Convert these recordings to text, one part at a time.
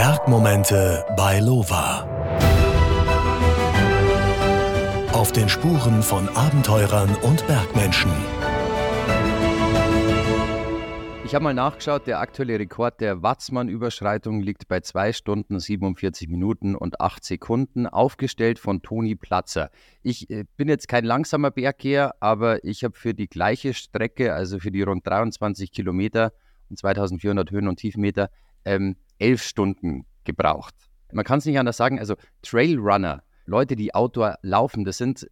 Bergmomente bei Lova. Auf den Spuren von Abenteurern und Bergmenschen. Ich habe mal nachgeschaut, der aktuelle Rekord der Watzmann-Überschreitung liegt bei 2 Stunden 47 Minuten und 8 Sekunden, aufgestellt von Toni Platzer. Ich äh, bin jetzt kein langsamer Berggeher, aber ich habe für die gleiche Strecke, also für die rund 23 Kilometer und 2400 Höhen- und Tiefmeter, ähm, elf Stunden gebraucht. Man kann es nicht anders sagen, also Trailrunner, Leute, die Outdoor laufen, das sind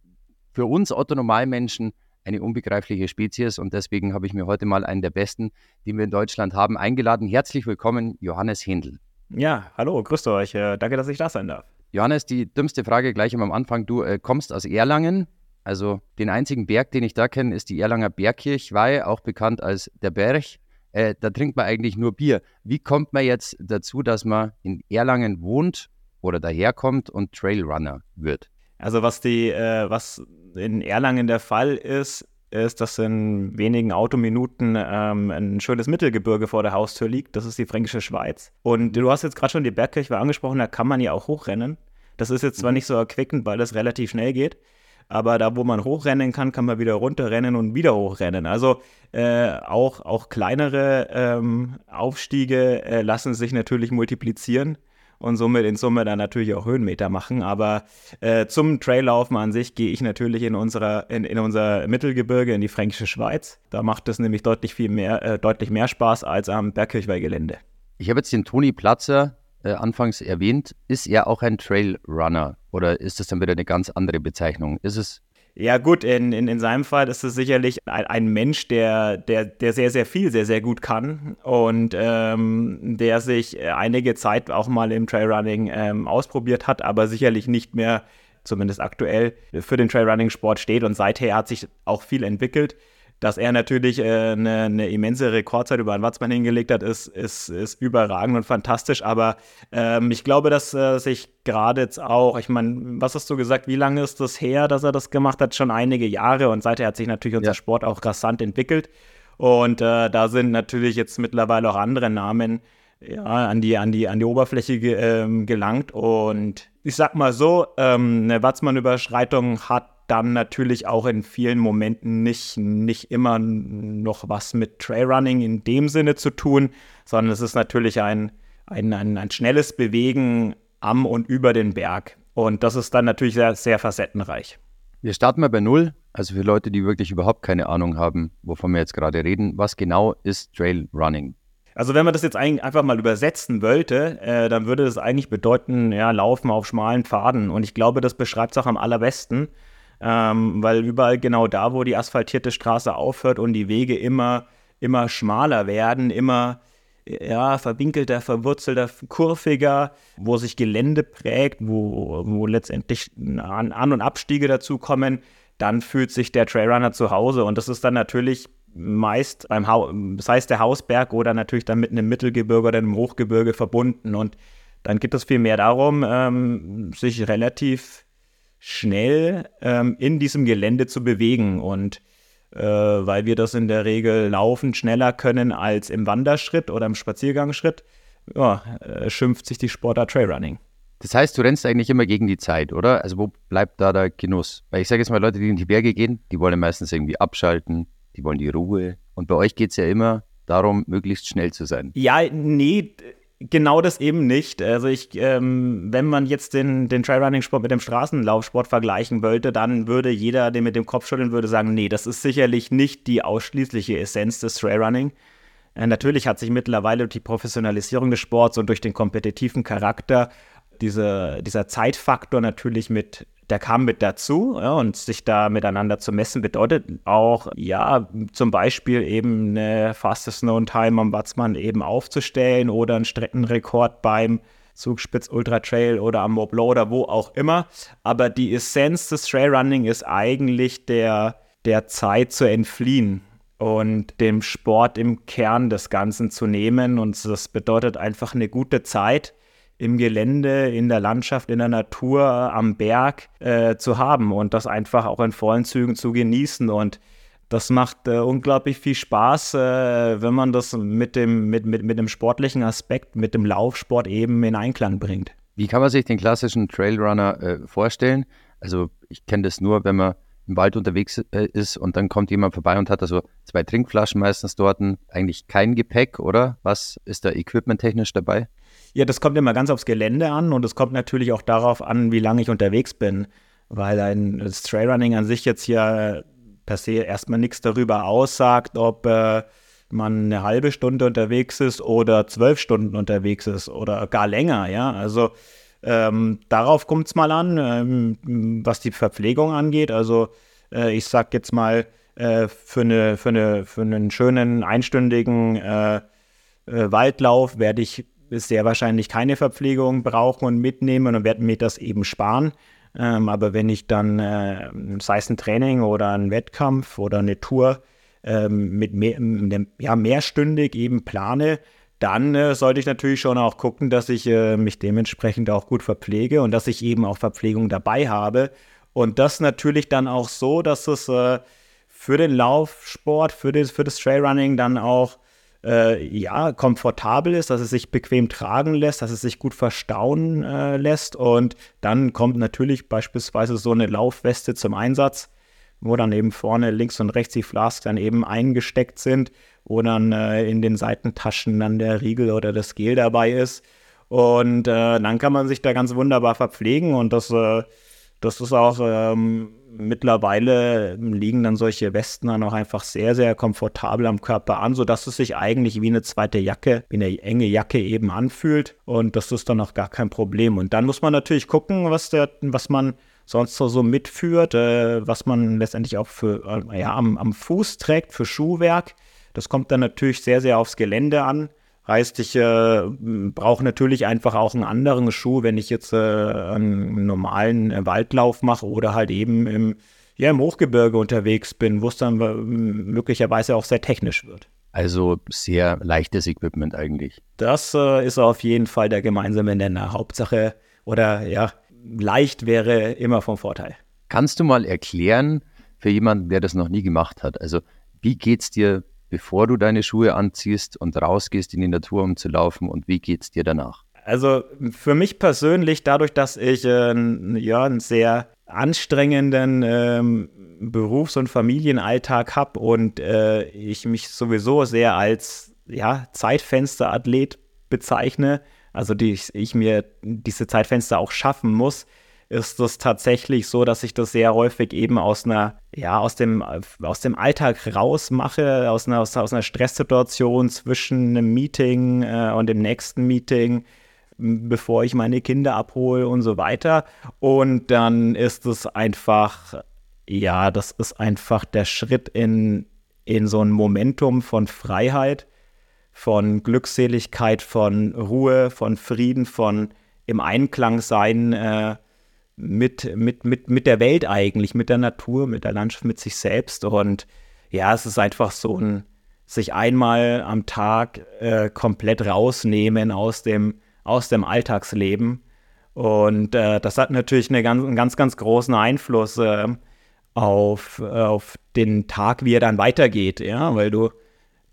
für uns Otto-Normalmenschen eine unbegreifliche Spezies und deswegen habe ich mir heute mal einen der besten, die wir in Deutschland haben, eingeladen. Herzlich willkommen, Johannes Händel. Ja, hallo, grüßt euch. Äh, danke, dass ich da sein darf. Johannes, die dümmste Frage gleich am Anfang. Du äh, kommst aus Erlangen. Also den einzigen Berg, den ich da kenne, ist die Erlanger Bergkirchweih, auch bekannt als der Berg äh, da trinkt man eigentlich nur Bier. Wie kommt man jetzt dazu, dass man in Erlangen wohnt oder daherkommt und Trailrunner wird? Also was die, äh, was in Erlangen der Fall ist, ist, dass in wenigen Autominuten ähm, ein schönes Mittelgebirge vor der Haustür liegt. Das ist die Fränkische Schweiz. Und du hast jetzt gerade schon die Bergkirche angesprochen, da kann man ja auch hochrennen. Das ist jetzt zwar mhm. nicht so erquickend, weil das relativ schnell geht, aber da, wo man hochrennen kann, kann man wieder runterrennen und wieder hochrennen. Also äh, auch, auch kleinere ähm, Aufstiege äh, lassen sich natürlich multiplizieren und somit in Summe dann natürlich auch Höhenmeter machen. Aber äh, zum Traillaufen an sich gehe ich natürlich in, unserer, in, in unser Mittelgebirge, in die Fränkische Schweiz. Da macht es nämlich deutlich viel mehr, äh, deutlich mehr Spaß als am Bergkirchweihgelände. Ich habe jetzt den Toni Platzer äh, anfangs erwähnt. Ist er auch ein Trailrunner oder ist das dann wieder eine ganz andere Bezeichnung? Ist es ja, gut, in, in, in seinem Fall ist es sicherlich ein, ein Mensch, der, der, der sehr, sehr viel, sehr, sehr gut kann und ähm, der sich einige Zeit auch mal im Trailrunning ähm, ausprobiert hat, aber sicherlich nicht mehr, zumindest aktuell, für den Trailrunning-Sport steht und seither hat sich auch viel entwickelt dass er natürlich äh, eine, eine, immense Rekordzeit über einen Watzmann hingelegt hat, ist, ist, ist überragend und fantastisch. Aber ähm, ich glaube, dass äh, sich gerade jetzt auch, ich meine, was hast du gesagt, wie lange ist das her, dass er das gemacht hat? Schon einige Jahre und seither hat sich natürlich unser ja. Sport auch rasant entwickelt. Und äh, da sind natürlich jetzt mittlerweile auch andere Namen ja, an, die, an, die, an die Oberfläche ge, ähm, gelangt. Und ich sag mal so, ähm, eine Watzmann-Überschreitung hat dann natürlich auch in vielen Momenten nicht, nicht immer noch was mit Trailrunning in dem Sinne zu tun, sondern es ist natürlich ein, ein, ein, ein schnelles Bewegen am und über den Berg. Und das ist dann natürlich sehr, sehr facettenreich. Wir starten mal bei Null. Also für Leute, die wirklich überhaupt keine Ahnung haben, wovon wir jetzt gerade reden, was genau ist Trailrunning? Also wenn man das jetzt einfach mal übersetzen wollte, äh, dann würde das eigentlich bedeuten, ja, Laufen auf schmalen Pfaden. Und ich glaube, das beschreibt es auch am allerbesten ähm, weil überall genau da, wo die asphaltierte Straße aufhört und die Wege immer, immer schmaler werden, immer ja, verwinkelter, verwurzelter, kurviger, wo sich Gelände prägt, wo, wo letztendlich An-, und Abstiege dazukommen, dann fühlt sich der Trailrunner zu Hause. Und das ist dann natürlich meist beim Haus, das heißt der Hausberg oder natürlich dann mit einem Mittelgebirge oder einem Hochgebirge verbunden. Und dann geht es vielmehr darum, ähm, sich relativ schnell ähm, in diesem Gelände zu bewegen. Und äh, weil wir das in der Regel laufend schneller können als im Wanderschritt oder im Spaziergangsschritt, ja, äh, schimpft sich die Sportart Trailrunning. Das heißt, du rennst eigentlich immer gegen die Zeit, oder? Also wo bleibt da der Genuss? Weil ich sage jetzt mal, Leute, die in die Berge gehen, die wollen meistens irgendwie abschalten, die wollen die Ruhe. Und bei euch geht es ja immer darum, möglichst schnell zu sein. Ja, nee, genau das eben nicht. Also ich, ähm, wenn man jetzt den, den Trailrunning-Sport mit dem Straßenlaufsport vergleichen wollte, dann würde jeder, der mit dem Kopf schütteln würde, sagen, nee, das ist sicherlich nicht die ausschließliche Essenz des Trailrunning. Äh, natürlich hat sich mittlerweile durch die Professionalisierung des Sports und durch den kompetitiven Charakter diese, dieser Zeitfaktor natürlich mit der kam mit dazu ja, und sich da miteinander zu messen bedeutet auch, ja, zum Beispiel eben eine Fastest Known Time am Watzmann eben aufzustellen oder einen Streckenrekord beim Zugspitz Ultra Trail oder am Moblo oder wo auch immer. Aber die Essenz des Trailrunning ist eigentlich der, der Zeit zu entfliehen und dem Sport im Kern des Ganzen zu nehmen. Und das bedeutet einfach eine gute Zeit im Gelände, in der Landschaft, in der Natur, am Berg äh, zu haben und das einfach auch in vollen Zügen zu genießen. Und das macht äh, unglaublich viel Spaß, äh, wenn man das mit dem, mit, mit, mit dem sportlichen Aspekt, mit dem Laufsport eben in Einklang bringt. Wie kann man sich den klassischen Trailrunner äh, vorstellen? Also ich kenne das nur, wenn man im Wald unterwegs äh, ist und dann kommt jemand vorbei und hat also zwei Trinkflaschen meistens dort, eigentlich kein Gepäck, oder? Was ist da equipmenttechnisch dabei? Ja, das kommt immer ganz aufs Gelände an und es kommt natürlich auch darauf an, wie lange ich unterwegs bin, weil ein Trailrunning an sich jetzt hier per se erstmal nichts darüber aussagt, ob äh, man eine halbe Stunde unterwegs ist oder zwölf Stunden unterwegs ist oder gar länger, ja. Also ähm, darauf kommt es mal an, ähm, was die Verpflegung angeht. Also äh, ich sag jetzt mal, äh, für, eine, für, eine, für einen schönen einstündigen äh, äh Waldlauf werde ich sehr wahrscheinlich keine Verpflegung brauchen und mitnehmen und werde mir das eben sparen. Ähm, aber wenn ich dann, äh, sei es ein Training oder ein Wettkampf oder eine Tour ähm, mit mehr, ja, mehrstündig eben plane, dann äh, sollte ich natürlich schon auch gucken, dass ich äh, mich dementsprechend auch gut verpflege und dass ich eben auch Verpflegung dabei habe. Und das natürlich dann auch so, dass es äh, für den Laufsport, für das, für das Trailrunning dann auch äh, ja, komfortabel ist, dass es sich bequem tragen lässt, dass es sich gut verstauen äh, lässt. Und dann kommt natürlich beispielsweise so eine Laufweste zum Einsatz, wo dann eben vorne links und rechts die Flasks dann eben eingesteckt sind wo dann äh, in den Seitentaschen dann der Riegel oder das Gel dabei ist. Und äh, dann kann man sich da ganz wunderbar verpflegen und das, äh, das ist auch ähm, mittlerweile liegen dann solche Westen dann auch einfach sehr, sehr komfortabel am Körper an, sodass es sich eigentlich wie eine zweite Jacke, wie eine enge Jacke eben anfühlt. Und das ist dann auch gar kein Problem. Und dann muss man natürlich gucken, was, der, was man sonst so, mitführt, äh, was man letztendlich auch für, äh, ja, am, am Fuß trägt, für Schuhwerk. Das kommt dann natürlich sehr, sehr aufs Gelände an. Heißt, ich äh, brauche natürlich einfach auch einen anderen Schuh, wenn ich jetzt äh, einen normalen äh, Waldlauf mache oder halt eben im, ja, im Hochgebirge unterwegs bin, wo es dann äh, möglicherweise auch sehr technisch wird. Also sehr leichtes Equipment eigentlich. Das äh, ist auf jeden Fall der gemeinsame Nenner. Hauptsache oder ja, leicht wäre immer vom Vorteil. Kannst du mal erklären für jemanden, der das noch nie gemacht hat? Also wie geht es dir bevor du deine Schuhe anziehst und rausgehst in die Natur, um zu laufen und wie geht es dir danach? Also für mich persönlich, dadurch, dass ich äh, ja, einen sehr anstrengenden ähm, Berufs- und Familienalltag habe und äh, ich mich sowieso sehr als ja, Zeitfensterathlet bezeichne, also die, ich mir diese Zeitfenster auch schaffen muss, ist es tatsächlich so, dass ich das sehr häufig eben aus einer, ja, aus dem, aus dem Alltag rausmache, aus einer, aus, aus einer Stresssituation zwischen einem Meeting äh, und dem nächsten Meeting, bevor ich meine Kinder abhole und so weiter. Und dann ist es einfach, ja, das ist einfach der Schritt in, in so ein Momentum von Freiheit, von Glückseligkeit, von Ruhe, von Frieden, von im Einklang sein äh, mit, mit, mit, mit der Welt eigentlich, mit der Natur, mit der Landschaft, mit sich selbst. Und ja, es ist einfach so ein sich einmal am Tag äh, komplett rausnehmen aus dem, aus dem Alltagsleben. Und äh, das hat natürlich eine ganz, einen ganz, ganz großen Einfluss äh, auf, auf den Tag, wie er dann weitergeht, ja, weil du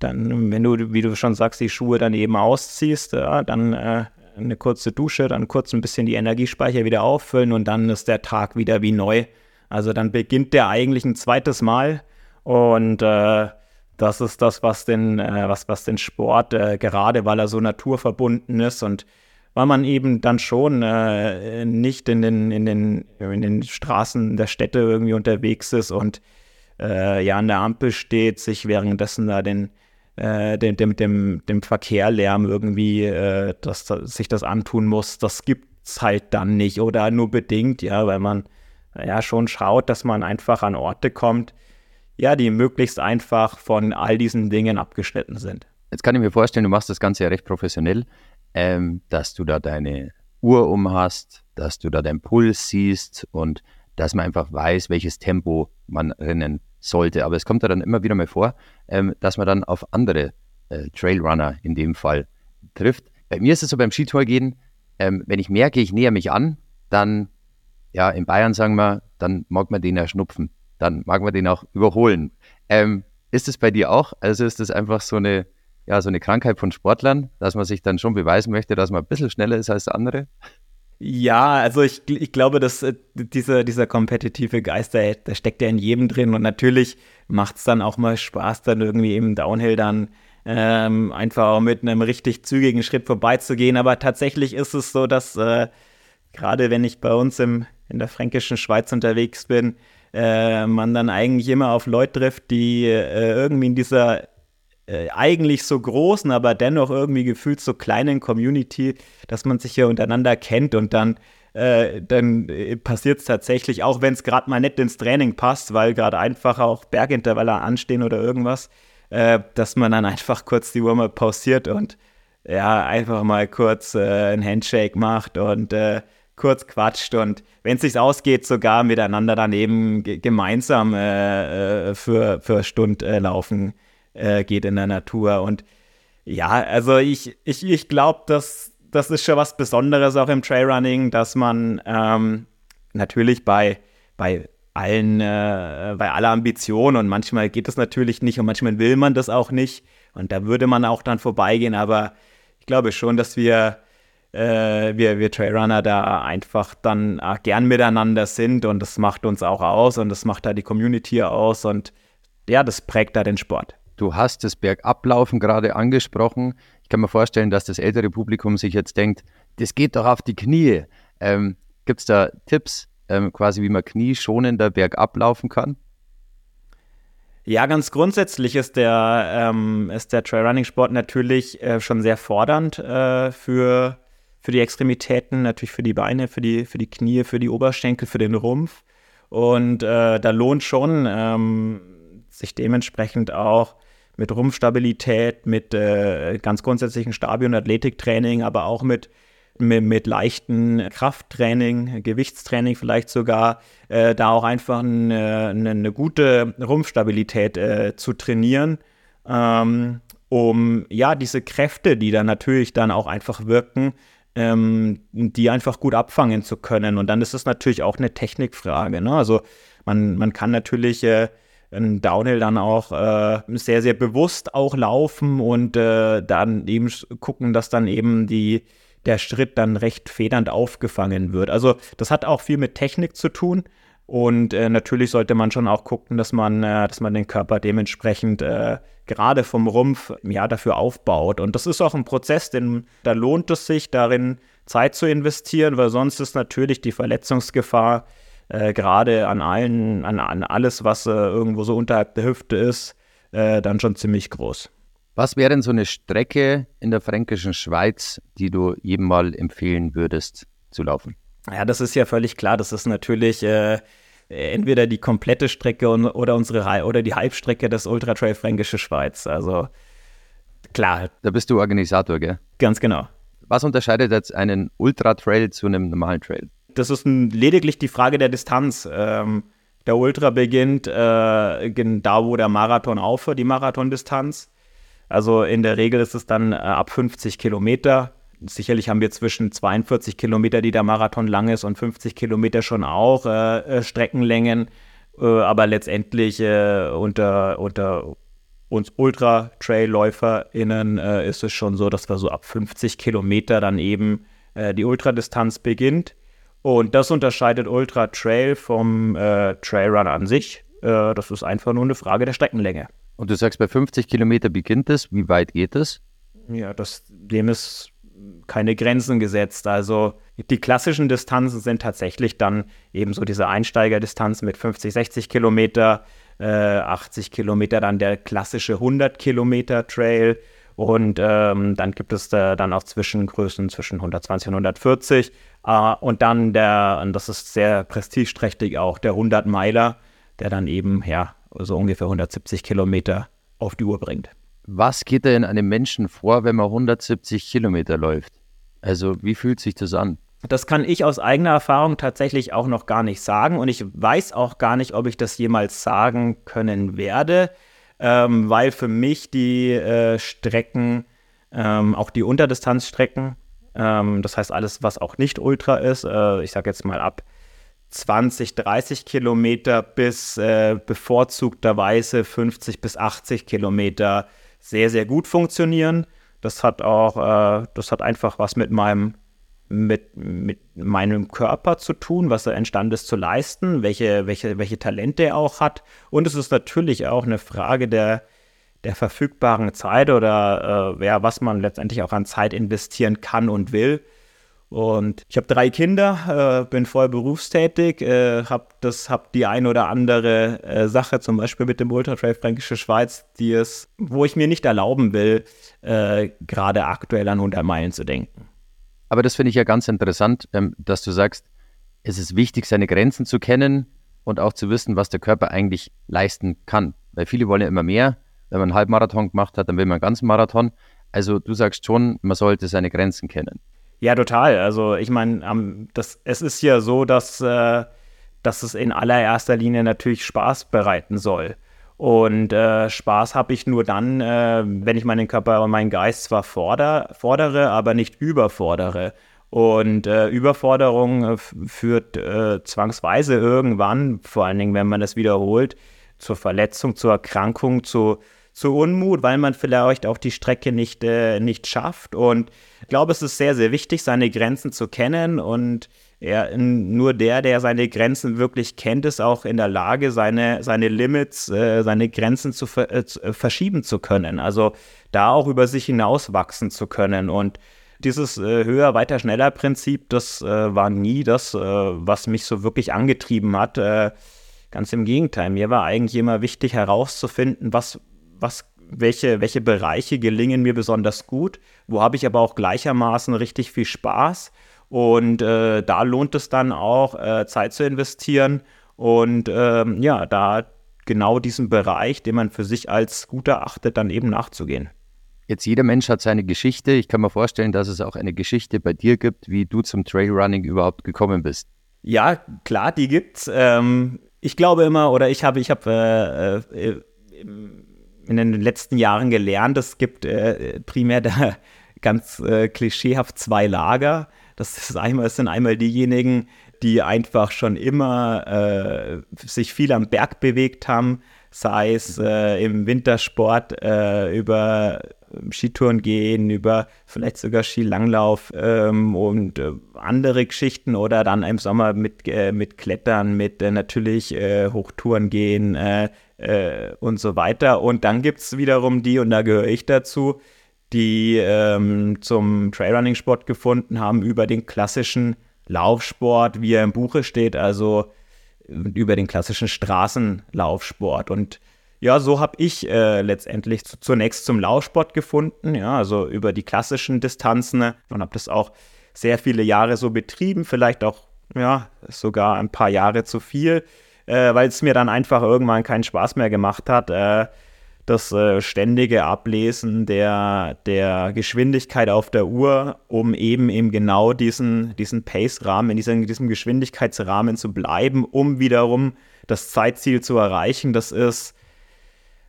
dann, wenn du, wie du schon sagst, die Schuhe dann eben ausziehst, ja, dann äh, eine kurze Dusche, dann kurz ein bisschen die Energiespeicher wieder auffüllen und dann ist der Tag wieder wie neu. Also dann beginnt der eigentlich ein zweites Mal und äh, das ist das, was den, äh, was, was den Sport, äh, gerade weil er so naturverbunden ist und weil man eben dann schon äh, nicht in den, in, den, in den Straßen der Städte irgendwie unterwegs ist und äh, ja an der Ampel steht, sich währenddessen da den, äh, dem, dem, dem, dem Verkehrlärm irgendwie, äh, dass, dass sich das antun muss, das gibt es halt dann nicht oder nur bedingt, ja, weil man ja schon schaut, dass man einfach an Orte kommt, ja, die möglichst einfach von all diesen Dingen abgeschnitten sind. Jetzt kann ich mir vorstellen, du machst das Ganze ja recht professionell, ähm, dass du da deine Uhr um hast, dass du da deinen Puls siehst und dass man einfach weiß, welches Tempo man rennen sollte. Aber es kommt ja dann immer wieder mal vor, ähm, dass man dann auf andere äh, Trailrunner in dem Fall trifft. Bei mir ist es so beim Skitour gehen, ähm, wenn ich merke, ich näher mich an, dann, ja, in Bayern sagen wir, dann mag man den ja schnupfen. Dann mag man den auch überholen. Ähm, ist es bei dir auch? Also ist das einfach so eine, ja, so eine Krankheit von Sportlern, dass man sich dann schon beweisen möchte, dass man ein bisschen schneller ist als andere? Ja, also ich, ich glaube, dass äh, dieser, kompetitive Geist, der, der steckt ja in jedem drin und natürlich macht es dann auch mal Spaß, dann irgendwie im Downhill dann ähm, einfach mit einem richtig zügigen Schritt vorbeizugehen. Aber tatsächlich ist es so, dass äh, gerade wenn ich bei uns im, in der fränkischen Schweiz unterwegs bin, äh, man dann eigentlich immer auf Leute trifft, die äh, irgendwie in dieser äh, eigentlich so großen, aber dennoch irgendwie gefühlt so kleinen Community, dass man sich hier untereinander kennt und dann äh, dann äh, passiert es tatsächlich, auch wenn es gerade mal nicht ins Training passt, weil gerade einfach auch Bergintervalle anstehen oder irgendwas, äh, dass man dann einfach kurz die Würmer pausiert und ja, einfach mal kurz äh, ein Handshake macht und kurz quatscht und wenn es sich ausgeht, sogar miteinander dann eben gemeinsam für, für Stund laufen äh, geht in der Natur. Und ja, also ich, ich, ich glaube, dass das ist schon was Besonderes auch im Trailrunning, dass man ähm, natürlich bei, bei allen, äh, bei aller Ambition und manchmal geht das natürlich nicht und manchmal will man das auch nicht und da würde man auch dann vorbeigehen, aber ich glaube schon, dass wir, äh, wir, wir Trailrunner da einfach dann äh, gern miteinander sind und das macht uns auch aus und das macht da die Community aus und ja, das prägt da den Sport. Du hast das Bergablaufen gerade angesprochen. Ich kann mir vorstellen, dass das ältere Publikum sich jetzt denkt, das geht doch auf die Knie. Ähm, Gibt es da Tipps, ähm, quasi wie man knieschonender bergab laufen kann? Ja, ganz grundsätzlich ist der, ähm, der Trailrunning-Sport natürlich äh, schon sehr fordernd äh, für, für die Extremitäten, natürlich für die Beine, für die, für die Knie, für die Oberschenkel, für den Rumpf. Und äh, da lohnt schon, ähm, sich dementsprechend auch mit Rumpfstabilität, mit äh, ganz grundsätzlichen Stabi- und Athletiktraining, aber auch mit, mit, mit leichten Krafttraining, Gewichtstraining vielleicht sogar, äh, da auch einfach eine, eine gute Rumpfstabilität äh, zu trainieren, ähm, um ja diese Kräfte, die dann natürlich dann auch einfach wirken, ähm, die einfach gut abfangen zu können. Und dann ist es natürlich auch eine Technikfrage. Ne? Also man, man kann natürlich äh, ein Downhill dann auch äh, sehr, sehr bewusst auch laufen und äh, dann eben gucken, dass dann eben die, der Schritt dann recht federnd aufgefangen wird. Also das hat auch viel mit Technik zu tun. Und äh, natürlich sollte man schon auch gucken, dass man, äh, dass man den Körper dementsprechend äh, gerade vom Rumpf ja dafür aufbaut. Und das ist auch ein Prozess, denn da lohnt es sich, darin Zeit zu investieren, weil sonst ist natürlich die Verletzungsgefahr äh, gerade an allen, an, an alles, was äh, irgendwo so unterhalb der Hüfte ist, äh, dann schon ziemlich groß. Was wäre denn so eine Strecke in der fränkischen Schweiz, die du jedem mal empfehlen würdest zu laufen? Ja, das ist ja völlig klar. Das ist natürlich äh, entweder die komplette Strecke oder unsere oder die Halbstrecke des Ultra Trail Fränkische Schweiz. Also klar. Da bist du Organisator, gell? Ganz genau. Was unterscheidet jetzt einen Ultra Trail zu einem normalen Trail? Das ist ein, lediglich die Frage der Distanz. Ähm, der Ultra beginnt äh, da, wo der Marathon aufhört, die Marathondistanz. Also in der Regel ist es dann äh, ab 50 Kilometer. Sicherlich haben wir zwischen 42 Kilometer, die der Marathon lang ist, und 50 Kilometer schon auch äh, äh Streckenlängen. Äh, aber letztendlich äh, unter, unter uns Ultra-Trail-LäuferInnen ist es schon so, dass wir so ab 50 Kilometer dann eben die Ultradistanz beginnt. Und das unterscheidet Ultra Trail vom äh, Trailrun an sich. Äh, das ist einfach nur eine Frage der Streckenlänge. Und du sagst, bei 50 Kilometer beginnt es. Wie weit geht es? Ja, das, dem ist keine Grenzen gesetzt. Also die klassischen Distanzen sind tatsächlich dann eben so diese Einsteigerdistanz mit 50, 60 Kilometer, äh, 80 Kilometer, dann der klassische 100 Kilometer Trail. Und ähm, dann gibt es da dann auch Zwischengrößen zwischen 120 und 140. Uh, und dann der, und das ist sehr prestigeträchtig auch, der 100 Meiler, der dann eben, ja, so ungefähr 170 Kilometer auf die Uhr bringt. Was geht denn einem Menschen vor, wenn man 170 Kilometer läuft? Also, wie fühlt sich das an? Das kann ich aus eigener Erfahrung tatsächlich auch noch gar nicht sagen und ich weiß auch gar nicht, ob ich das jemals sagen können werde, ähm, weil für mich die äh, Strecken, ähm, auch die Unterdistanzstrecken, ähm, das heißt alles, was auch nicht Ultra ist, äh, ich sage jetzt mal ab 20, 30 Kilometer bis äh, bevorzugterweise 50 bis 80 Kilometer sehr, sehr gut funktionieren. Das hat auch, äh, das hat einfach was mit meinem, mit, mit meinem Körper zu tun, was er entstanden ist zu leisten, welche, welche, welche Talente er auch hat. Und es ist natürlich auch eine Frage der, der verfügbaren Zeit oder äh, ja, was man letztendlich auch an Zeit investieren kann und will. Und ich habe drei Kinder, äh, bin voll berufstätig, äh, habe hab die ein oder andere äh, Sache, zum Beispiel mit dem Ultra Trail Fränkische Schweiz, die es, wo ich mir nicht erlauben will, äh, gerade aktuell an 100 Meilen zu denken. Aber das finde ich ja ganz interessant, ähm, dass du sagst, es ist wichtig, seine Grenzen zu kennen und auch zu wissen, was der Körper eigentlich leisten kann. Weil viele wollen ja immer mehr. Wenn man einen Halbmarathon gemacht hat, dann will man einen ganzen Marathon. Also du sagst schon, man sollte seine Grenzen kennen. Ja, total. Also ich meine, um, es ist ja so, dass, äh, dass es in allererster Linie natürlich Spaß bereiten soll. Und äh, Spaß habe ich nur dann, äh, wenn ich meinen Körper und meinen Geist zwar forder, fordere, aber nicht überfordere. Und äh, Überforderung äh, führt äh, zwangsweise irgendwann, vor allen Dingen, wenn man das wiederholt, zur Verletzung, zur Erkrankung, zu, zu Unmut, weil man vielleicht auch die Strecke nicht, äh, nicht schafft. Und ich glaube, es ist sehr, sehr wichtig, seine Grenzen zu kennen. Und er, nur der, der seine Grenzen wirklich kennt, ist auch in der Lage, seine, seine Limits, äh, seine Grenzen zu, ver äh, zu, verschieben zu können. Also da auch über sich hinaus wachsen zu können. Und dieses äh, höher, weiter, schneller Prinzip, das äh, war nie das, äh, was mich so wirklich angetrieben hat. Äh, ganz im Gegenteil, mir war eigentlich immer wichtig herauszufinden, was, was, welche, welche Bereiche gelingen mir besonders gut, wo habe ich aber auch gleichermaßen richtig viel Spaß. Und äh, da lohnt es dann auch, äh, Zeit zu investieren und ähm, ja, da genau diesen Bereich, den man für sich als gut erachtet, dann eben nachzugehen. Jetzt jeder Mensch hat seine Geschichte. Ich kann mir vorstellen, dass es auch eine Geschichte bei dir gibt, wie du zum Trailrunning überhaupt gekommen bist. Ja, klar, die gibt's. Ähm, ich glaube immer, oder ich habe, ich habe äh, äh, in den letzten Jahren gelernt, es gibt äh, primär da ganz äh, klischeehaft zwei Lager. Das, ist einmal, sind einmal diejenigen, die einfach schon immer äh, sich viel am Berg bewegt haben, sei es äh, im Wintersport äh, über Skitouren gehen, über vielleicht sogar Skilanglauf ähm, und äh, andere Geschichten oder dann im Sommer mit, äh, mit Klettern, mit äh, natürlich äh, Hochtouren gehen äh, äh, und so weiter. Und dann gibt es wiederum die, und da gehöre ich dazu, die ähm, zum Trailrunning-Sport gefunden haben über den klassischen Laufsport, wie er im Buche steht, also über den klassischen Straßenlaufsport. Und ja, so habe ich äh, letztendlich zunächst zum Laufsport gefunden, ja, also über die klassischen Distanzen ne, und habe das auch sehr viele Jahre so betrieben, vielleicht auch, ja, sogar ein paar Jahre zu viel, äh, weil es mir dann einfach irgendwann keinen Spaß mehr gemacht hat. Äh, das äh, ständige Ablesen der, der Geschwindigkeit auf der Uhr, um eben eben genau diesen, diesen Pace-Rahmen, in diesem, diesem Geschwindigkeitsrahmen zu bleiben, um wiederum das Zeitziel zu erreichen. Das ist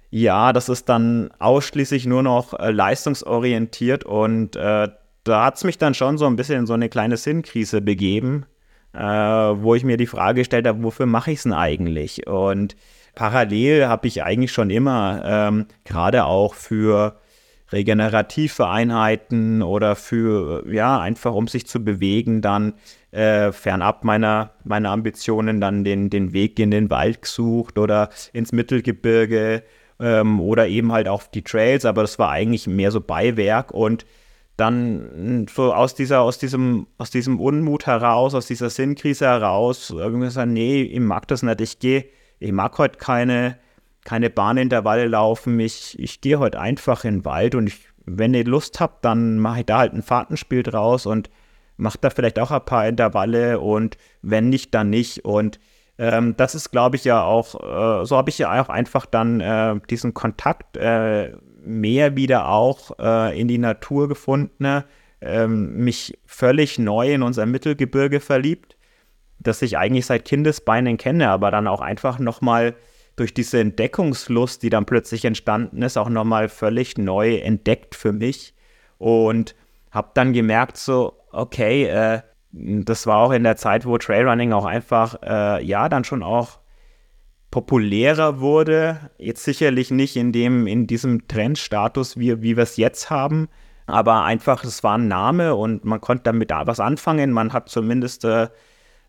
ja, das ist dann ausschließlich nur noch äh, leistungsorientiert und äh, da hat es mich dann schon so ein bisschen in so eine kleine Sinnkrise begeben, äh, wo ich mir die Frage gestellt habe, wofür mache ich es denn eigentlich? Und parallel habe ich eigentlich schon immer, ähm, gerade auch für regenerative Einheiten oder für, ja, einfach um sich zu bewegen, dann äh, fernab meiner, meiner Ambitionen dann den, den Weg in den Wald gesucht oder ins Mittelgebirge ähm, oder eben halt auf die Trails, aber das war eigentlich mehr so Beiwerk und dann so aus dieser, aus diesem, aus diesem Unmut heraus, aus dieser Sinnkrise heraus, irgendwie gesagt, nee, ich mag das nicht, ich gehe, ich mag heute keine, keine Bahnintervalle laufen, ich, ich gehe heute einfach in den Wald und ich, wenn ihr Lust habt, dann mache ich da halt ein Fahrtenspiel draus und mache da vielleicht auch ein paar Intervalle und wenn nicht, dann nicht. Und ähm, das ist, glaube ich, ja auch, äh, so habe ich ja auch einfach dann äh, diesen Kontakt äh, mehr wieder auch äh, in die Natur gefunden, ne? ähm, mich völlig neu in unser Mittelgebirge verliebt, das ich eigentlich seit Kindesbeinen kenne, aber dann auch einfach nochmal durch diese Entdeckungslust, die dann plötzlich entstanden ist, auch nochmal völlig neu entdeckt für mich und habe dann gemerkt, so, okay, äh, das war auch in der Zeit, wo Trailrunning auch einfach, äh, ja, dann schon auch populärer wurde. Jetzt sicherlich nicht in, dem, in diesem Trendstatus, wie, wie wir es jetzt haben, aber einfach, es war ein Name und man konnte damit was anfangen. Man hat zumindest, äh,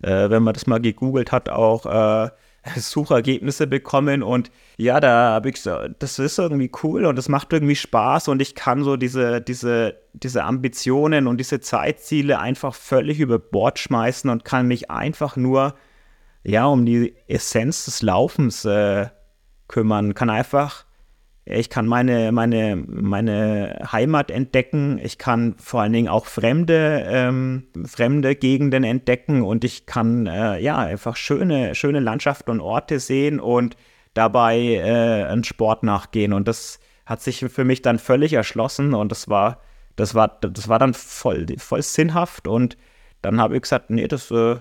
äh, wenn man das mal gegoogelt hat, auch äh, Suchergebnisse bekommen. Und ja, da habe ich gesagt, das ist irgendwie cool und das macht irgendwie Spaß. Und ich kann so diese, diese, diese Ambitionen und diese Zeitziele einfach völlig über Bord schmeißen und kann mich einfach nur ja, um die Essenz des Laufens äh, kümmern, kann einfach ich kann meine, meine, meine Heimat entdecken. Ich kann vor allen Dingen auch fremde, ähm, fremde Gegenden entdecken und ich kann äh, ja einfach schöne, schöne Landschaften und Orte sehen und dabei äh, einen Sport nachgehen. Und das hat sich für mich dann völlig erschlossen und das war, das war, das war dann voll, voll sinnhaft. Und dann habe ich gesagt, nee, das, äh,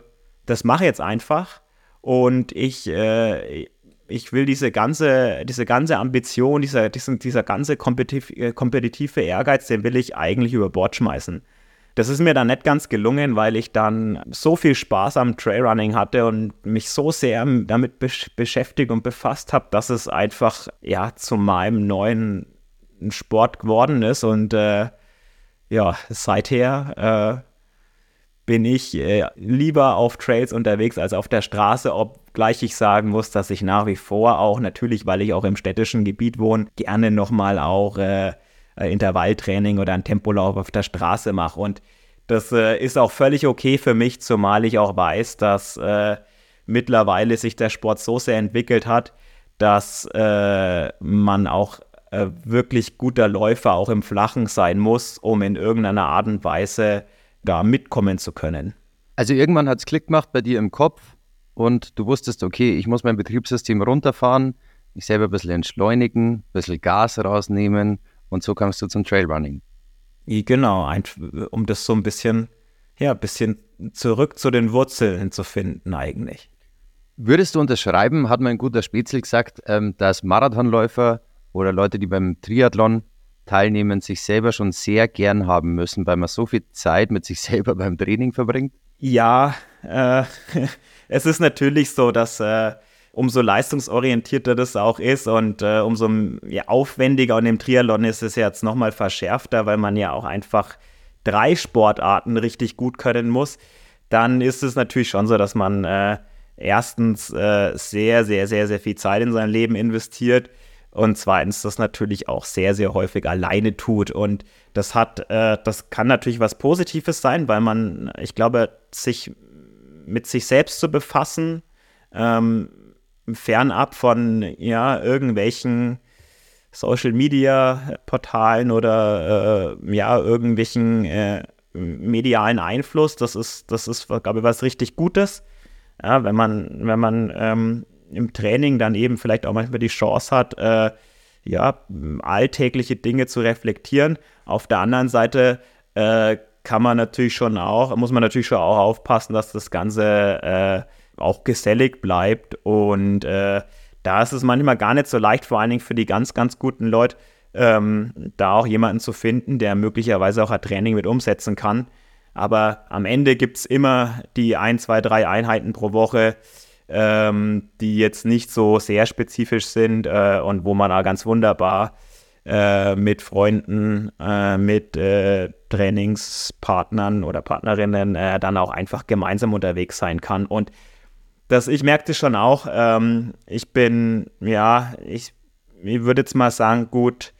das mache ich jetzt einfach. Und ich, äh, ich will diese ganze, diese ganze Ambition, dieser, diesen, dieser ganze kompetitiv, äh, kompetitive Ehrgeiz, den will ich eigentlich über Bord schmeißen. Das ist mir dann nicht ganz gelungen, weil ich dann so viel Spaß am Trailrunning hatte und mich so sehr damit besch beschäftigt und befasst habe, dass es einfach ja zu meinem neuen Sport geworden ist. Und äh, ja, seither äh, bin ich äh, lieber auf Trails unterwegs als auf der Straße, obgleich ich sagen muss, dass ich nach wie vor auch natürlich, weil ich auch im städtischen Gebiet wohne, gerne nochmal auch äh, äh, Intervalltraining oder einen Tempolauf auf der Straße mache. Und das äh, ist auch völlig okay für mich, zumal ich auch weiß, dass äh, mittlerweile sich der Sport so sehr entwickelt hat, dass man auch wirklich guter Läufer auch im Flachen sein muss, um in irgendeiner Art und Weise da mitkommen zu können. Also irgendwann hat es Klick gemacht bei dir im Kopf und du wusstest, okay, ich muss mein Betriebssystem runterfahren, ich selber ein bisschen entschleunigen, ein bisschen Gas rausnehmen und so kamst du zum Trailrunning. Genau, um das so ein bisschen, ja, ein bisschen zurück zu den Wurzeln zu finden eigentlich. Würdest du unterschreiben, hat mein guter Spätzl gesagt, ähm, dass Marathonläufer oder Leute, die beim Triathlon teilnehmen, sich selber schon sehr gern haben müssen, weil man so viel Zeit mit sich selber beim Training verbringt? Ja, äh, es ist natürlich so, dass äh, umso leistungsorientierter das auch ist und äh, umso ja, aufwendiger und im Triathlon ist es jetzt nochmal verschärfter, weil man ja auch einfach drei Sportarten richtig gut können muss, dann ist es natürlich schon so, dass man äh, erstens äh, sehr, sehr, sehr, sehr viel Zeit in sein Leben investiert und zweitens das natürlich auch sehr, sehr häufig alleine tut. Und das hat, äh, das kann natürlich was Positives sein, weil man, ich glaube, sich mit sich selbst zu befassen, ähm, fernab von ja, irgendwelchen Social Media Portalen oder äh, ja, irgendwelchen äh, medialen Einfluss, das ist, das ist, glaube ich, was richtig Gutes. Ja, wenn man, wenn man ähm, im Training dann eben vielleicht auch manchmal die Chance hat, äh, ja, alltägliche Dinge zu reflektieren. Auf der anderen Seite äh, kann man natürlich schon auch, muss man natürlich schon auch aufpassen, dass das Ganze äh, auch gesellig bleibt. Und äh, da ist es manchmal gar nicht so leicht, vor allen Dingen für die ganz, ganz guten Leute, ähm, da auch jemanden zu finden, der möglicherweise auch ein Training mit umsetzen kann. Aber am Ende gibt es immer die ein, zwei, drei Einheiten pro Woche, ähm, die jetzt nicht so sehr spezifisch sind äh, und wo man da ganz wunderbar äh, mit Freunden, äh, mit äh, Trainingspartnern oder Partnerinnen äh, dann auch einfach gemeinsam unterwegs sein kann. Und das, ich merkte schon auch, ähm, ich bin, ja, ich, ich würde jetzt mal sagen, gut,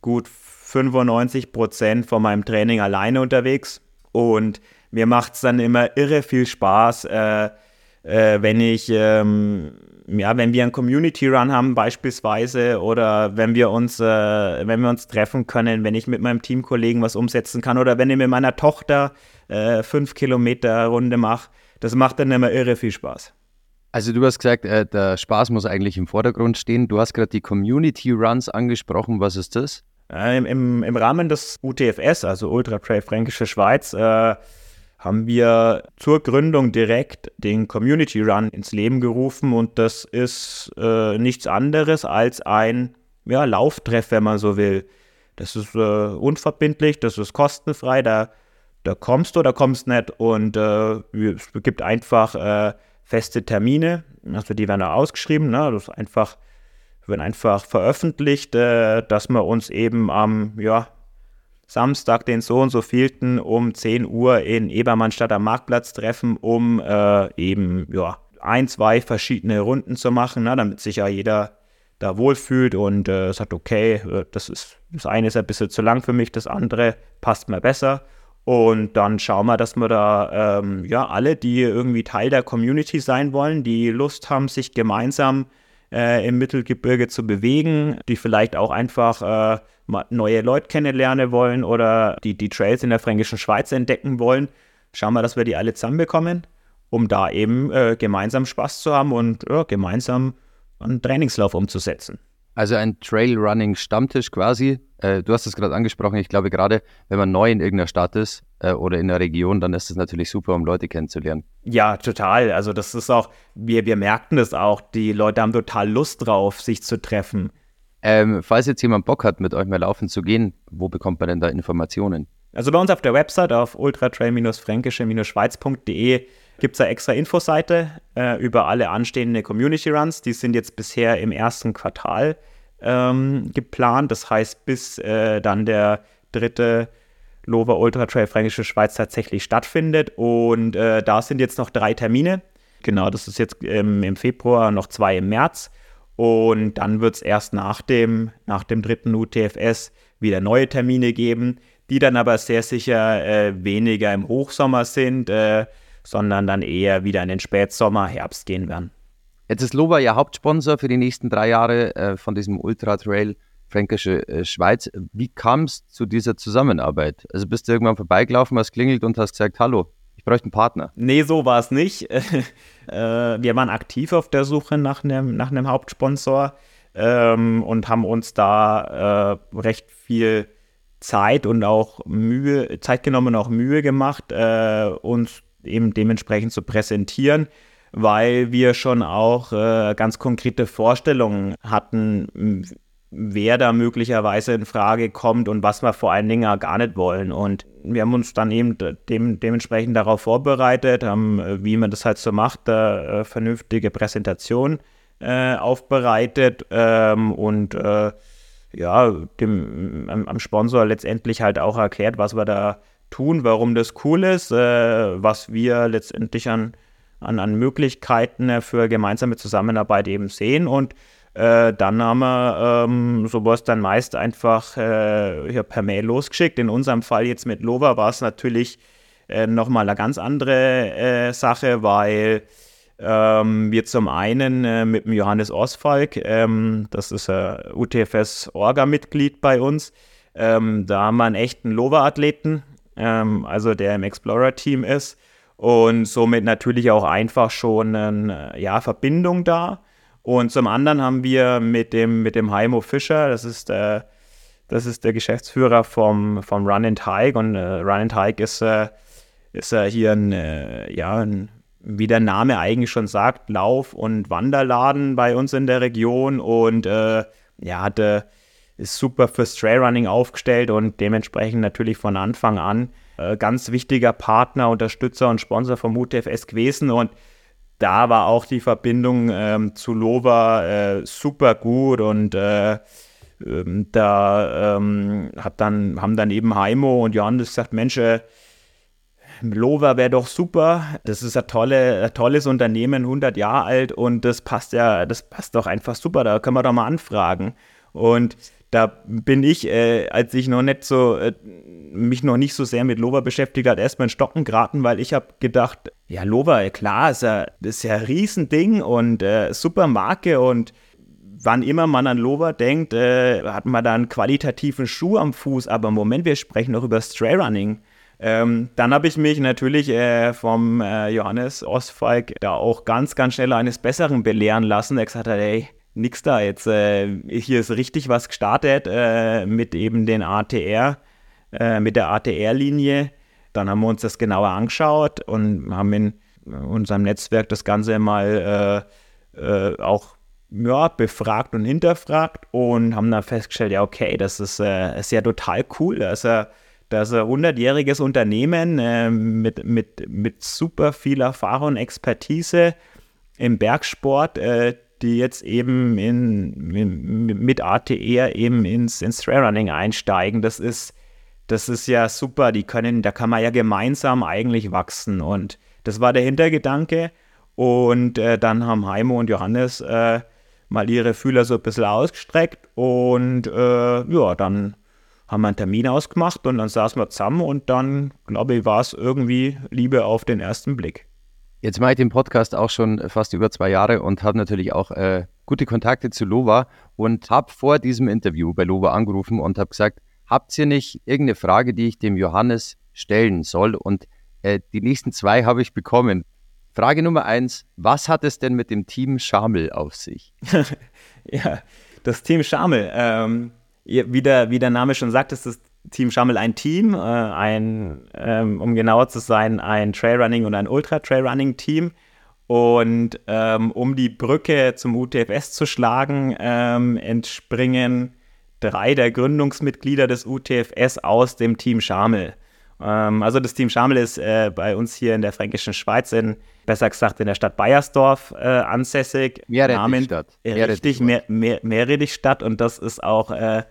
gut 95 Prozent von meinem Training alleine unterwegs. Und mir macht es dann immer irre viel Spaß, äh, äh, wenn ich, ähm, ja, wenn wir einen Community Run haben beispielsweise oder wenn wir uns, äh, wenn wir uns treffen können, wenn ich mit meinem Teamkollegen was umsetzen kann oder wenn ich mit meiner Tochter äh, fünf Kilometer Runde mache, das macht dann immer irre viel Spaß. Also du hast gesagt, äh, der Spaß muss eigentlich im Vordergrund stehen. Du hast gerade die Community Runs angesprochen. Was ist das? Äh, im, im, Rahmen des UTFS, also Ultra Trail Fränkische Schweiz, äh, haben wir zur Gründung direkt den Community Run ins Leben gerufen und das ist äh, nichts anderes als ein ja, Lauftreff, wenn man so will. Das ist äh, unverbindlich, das ist kostenfrei, da da kommst du oder kommst nicht. Und äh, es gibt einfach äh, feste Termine, also die werden da ausgeschrieben, ne? das ist einfach, werden einfach veröffentlicht, äh, dass wir uns eben am ja, Samstag, den so und so vielten, um 10 Uhr in Ebermannstadt am Marktplatz treffen, um äh, eben ja, ein, zwei verschiedene Runden zu machen, ne? damit sich ja jeder da wohlfühlt und äh, sagt, okay, äh, das ist das eine ist ein bisschen zu lang für mich, das andere passt mir besser. Und dann schauen wir, dass wir da ähm, ja alle, die irgendwie Teil der Community sein wollen, die Lust haben, sich gemeinsam äh, im Mittelgebirge zu bewegen, die vielleicht auch einfach äh, neue Leute kennenlernen wollen oder die die Trails in der Fränkischen Schweiz entdecken wollen, schauen wir, dass wir die alle zusammenbekommen, um da eben äh, gemeinsam Spaß zu haben und gemeinsam einen Trainingslauf umzusetzen. Also ein Trailrunning-Stammtisch quasi. Äh, du hast es gerade angesprochen. Ich glaube, gerade wenn man neu in irgendeiner Stadt ist äh, oder in der Region, dann ist es natürlich super, um Leute kennenzulernen. Ja, total. Also das ist auch, wir, wir merkten das auch. Die Leute haben total Lust drauf, sich zu treffen. Ähm, falls jetzt jemand Bock hat, mit euch mal laufen zu gehen, wo bekommt man denn da Informationen? Also bei uns auf der Website auf ultratrail-fränkische-schweiz.de gibt es eine extra Infoseite äh, über alle anstehenden Community Runs. Die sind jetzt bisher im ersten Quartal ähm, geplant. Das heißt, bis äh, dann der dritte Lover Ultra Trail Fränkische Schweiz tatsächlich stattfindet. Und äh, da sind jetzt noch drei Termine. Genau, das ist jetzt ähm, im Februar, noch zwei im März. Und dann wird es erst nach dem, nach dem dritten UTFS wieder neue Termine geben, die dann aber sehr sicher äh, weniger im Hochsommer sind. Äh, sondern dann eher wieder in den Spätsommer, Herbst gehen werden. Jetzt ist Lova ja Hauptsponsor für die nächsten drei Jahre äh, von diesem Ultra Trail Fränkische äh, Schweiz. Wie kam es zu dieser Zusammenarbeit? Also bist du irgendwann vorbeigelaufen, hast klingelt und hast gesagt, hallo, ich bräuchte einen Partner. Nee, so war es nicht. äh, wir waren aktiv auf der Suche nach einem nach Hauptsponsor ähm, und haben uns da äh, recht viel Zeit und auch Mühe, Zeit genommen und auch Mühe gemacht, uns eben dementsprechend zu präsentieren, weil wir schon auch äh, ganz konkrete Vorstellungen hatten, wer da möglicherweise in Frage kommt und was wir vor allen Dingen auch gar nicht wollen. Und wir haben uns dann eben dem, dementsprechend darauf vorbereitet, haben, äh, wie man das halt so macht, äh, vernünftige Präsentation äh, aufbereitet ähm, und äh, ja, dem, am, am Sponsor letztendlich halt auch erklärt, was wir da tun, warum das cool ist, äh, was wir letztendlich an, an, an Möglichkeiten für gemeinsame Zusammenarbeit eben sehen. Und äh, dann haben wir ähm, sowas dann meist einfach äh, per Mail losgeschickt. In unserem Fall jetzt mit Lova war es natürlich äh, nochmal eine ganz andere äh, Sache, weil ähm, wir zum einen äh, mit dem Johannes Osfalk, ähm, das ist ein UTFS-Orga-Mitglied bei uns, ähm, da haben wir einen echten Lova-Athleten, ähm, also der im Explorer-Team ist. Und somit natürlich auch einfach schon eine ja, Verbindung da. Und zum anderen haben wir mit dem, mit dem Heimo Fischer, das ist der, das ist der Geschäftsführer vom, vom Run and Hike. Und äh, Run and Hike ist, äh, ist äh, hier ein, äh, ja, ein, wie der Name eigentlich schon sagt, Lauf- und Wanderladen bei uns in der Region. Und äh, ja, hatte ist super fürs Trailrunning aufgestellt und dementsprechend natürlich von Anfang an äh, ganz wichtiger Partner, Unterstützer und Sponsor vom UTFS gewesen und da war auch die Verbindung ähm, zu Lova äh, super gut und äh, ähm, da ähm, hat dann, haben dann eben Heimo und Johannes gesagt, Mensch, äh, Lova wäre doch super. Das ist ein, tolle, ein tolles Unternehmen, 100 Jahre alt und das passt ja, das passt doch einfach super. Da können wir doch mal anfragen. Und da bin ich, äh, als ich noch nicht so, äh, mich noch nicht so sehr mit Lova beschäftigt hat, erstmal in Stocken geraten, weil ich habe gedacht, ja, Lova, klar, ist ja, ist ja ein Riesending und äh, super Marke und wann immer man an Lova denkt, äh, hat man da einen qualitativen Schuh am Fuß, aber im Moment, wir sprechen noch über Strayrunning. Ähm, dann habe ich mich natürlich äh, vom äh, Johannes Ostfalk da auch ganz, ganz schnell eines Besseren belehren lassen. Er gesagt hat, ey, nix da. Jetzt äh, hier ist richtig was gestartet äh, mit eben den ATR, äh, mit der ATR-Linie. Dann haben wir uns das genauer angeschaut und haben in unserem Netzwerk das Ganze mal äh, äh, auch ja, befragt und hinterfragt und haben dann festgestellt, ja, okay, das ist, äh, ist ja total cool. Also, Das ist ein 100-jähriges Unternehmen mit, mit, mit super viel Erfahrung und Expertise im Bergsport, äh, die jetzt eben in, mit ATR eben ins, ins Trailrunning einsteigen. Das ist, das ist ja super. Die können, da kann man ja gemeinsam eigentlich wachsen. Und das war der Hintergedanke. Und äh, dann haben Heimo und Johannes äh, mal ihre Fühler so ein bisschen ausgestreckt und äh, ja, dann haben wir einen Termin ausgemacht und dann saßen wir zusammen und dann, glaube ich, war es irgendwie Liebe auf den ersten Blick. Jetzt mache ich den Podcast auch schon fast über zwei Jahre und habe natürlich auch äh, gute Kontakte zu Lova und habe vor diesem Interview bei Lova angerufen und habe gesagt, habt ihr nicht irgendeine Frage, die ich dem Johannes stellen soll? Und äh, die nächsten zwei habe ich bekommen. Frage Nummer eins, was hat es denn mit dem Team Schamel auf sich? ja, das Team Schamel, ähm, wie, der, wie der Name schon sagt, ist das Team Schamel ein Team, äh, ein, ähm, um genauer zu sein, ein Trailrunning und ein Ultra-Trailrunning-Team. Und ähm, um die Brücke zum UTFS zu schlagen, ähm, entspringen drei der Gründungsmitglieder des UTFS aus dem Team Schamel. Ähm, also das Team Schamel ist äh, bei uns hier in der fränkischen Schweiz, in, besser gesagt in der Stadt Bayersdorf äh, ansässig. Meerrettichstadt. Richtig, Meer, Meer, Meerrettichstadt und das ist auch äh,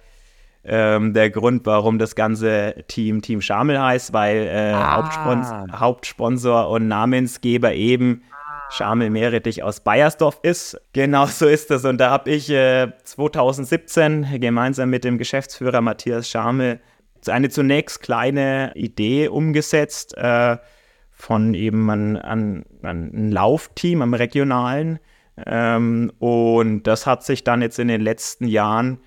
ähm, der Grund, warum das ganze Team Team Schamel heißt, weil äh, ah. Hauptsponsor, Hauptsponsor und Namensgeber eben Schamel Meerrettich aus Bayersdorf ist. Genau so ist das. Und da habe ich äh, 2017 gemeinsam mit dem Geschäftsführer Matthias Schamel eine zunächst kleine Idee umgesetzt äh, von eben ein, ein, ein Laufteam, am regionalen. Ähm, und das hat sich dann jetzt in den letzten Jahren,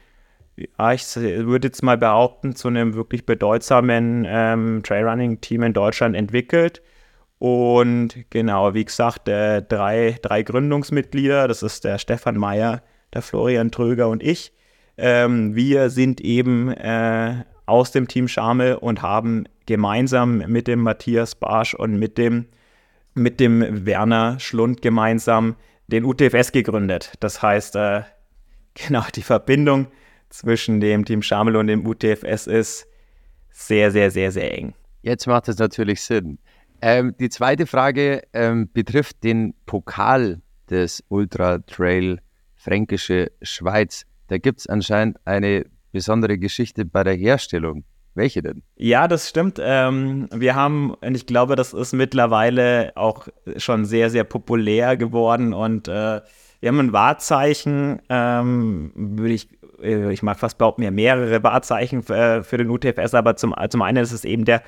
ja, ich würde jetzt mal behaupten, zu einem wirklich bedeutsamen ähm, Trailrunning-Team in Deutschland entwickelt. Und genau, wie gesagt, äh, drei, drei Gründungsmitglieder, das ist der Stefan Meyer, der Florian Tröger und ich. Ähm, wir sind eben äh, aus dem Team Schamel und haben gemeinsam mit dem Matthias Barsch und mit dem, mit dem Werner Schlund gemeinsam den UTFS gegründet. Das heißt, äh, genau, die Verbindung zwischen dem Team Schamel und dem UTFS ist sehr, sehr, sehr, sehr eng. Jetzt macht es natürlich Sinn. Ähm, die zweite Frage ähm, betrifft den Pokal des Ultra Trail Fränkische Schweiz. Da gibt es anscheinend eine besondere Geschichte bei der Herstellung. Welche denn? Ja, das stimmt. Ähm, wir haben, und ich glaube, das ist mittlerweile auch schon sehr, sehr populär geworden und äh, wir haben ein Wahrzeichen, ähm, würde ich, ich mag fast behaupten, ja, mehrere Wahrzeichen für, äh, für, den UTFS, aber zum, zum einen ist es eben der,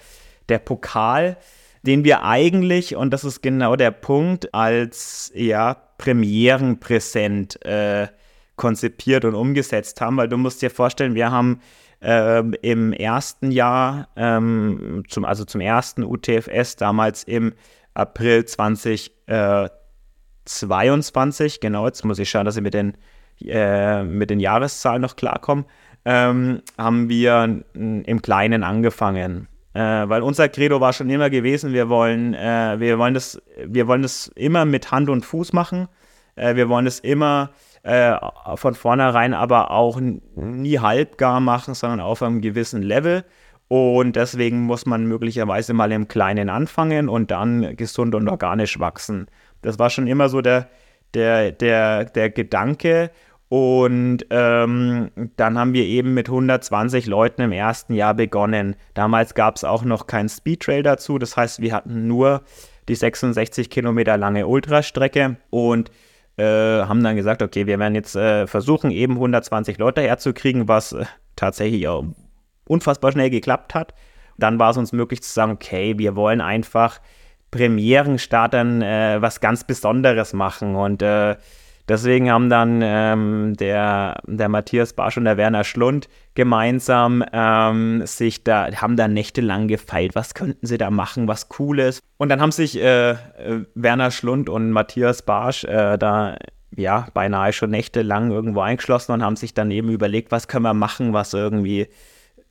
der Pokal, den wir eigentlich, und das ist genau der Punkt, als ja, Premierenpräsent äh, konzipiert und umgesetzt haben, weil du musst dir vorstellen, wir haben ähm, im ersten Jahr, ähm, zum, also zum ersten UTFS, damals im April 2022, genau, jetzt muss ich schauen, dass ich mit den, äh, mit den Jahreszahlen noch klarkomme, ähm, haben wir im Kleinen angefangen. Äh, weil unser Credo war schon immer gewesen, wir wollen, äh, wir wollen das, wir wollen das immer mit Hand und Fuß machen. Äh, wir wollen es immer äh, von vornherein aber auch nie halbgar machen, sondern auf einem gewissen Level. Und deswegen muss man möglicherweise mal im Kleinen anfangen und dann gesund und organisch wachsen. Das war schon immer so der, der, der, der Gedanke. Und ähm, dann haben wir eben mit 120 Leuten im ersten Jahr begonnen. Damals gab es auch noch keinen Speedtrail dazu. Das heißt, wir hatten nur die 66 Kilometer lange Ultrastrecke und äh, haben dann gesagt, okay, wir werden jetzt äh, versuchen, eben 120 Leute herzukriegen, was äh, tatsächlich auch unfassbar schnell geklappt hat. Dann war es uns möglich zu sagen, okay, wir wollen einfach Premierenstartern äh, was ganz Besonderes machen und äh, Deswegen haben dann ähm, der, der Matthias Barsch und der Werner Schlund gemeinsam ähm, sich da, haben da nächtelang gefeilt. Was könnten sie da machen, was Cooles? Und dann haben sich äh, Werner Schlund und Matthias Barsch äh, da ja beinahe schon nächtelang irgendwo eingeschlossen und haben sich dann eben überlegt, was können wir machen, was irgendwie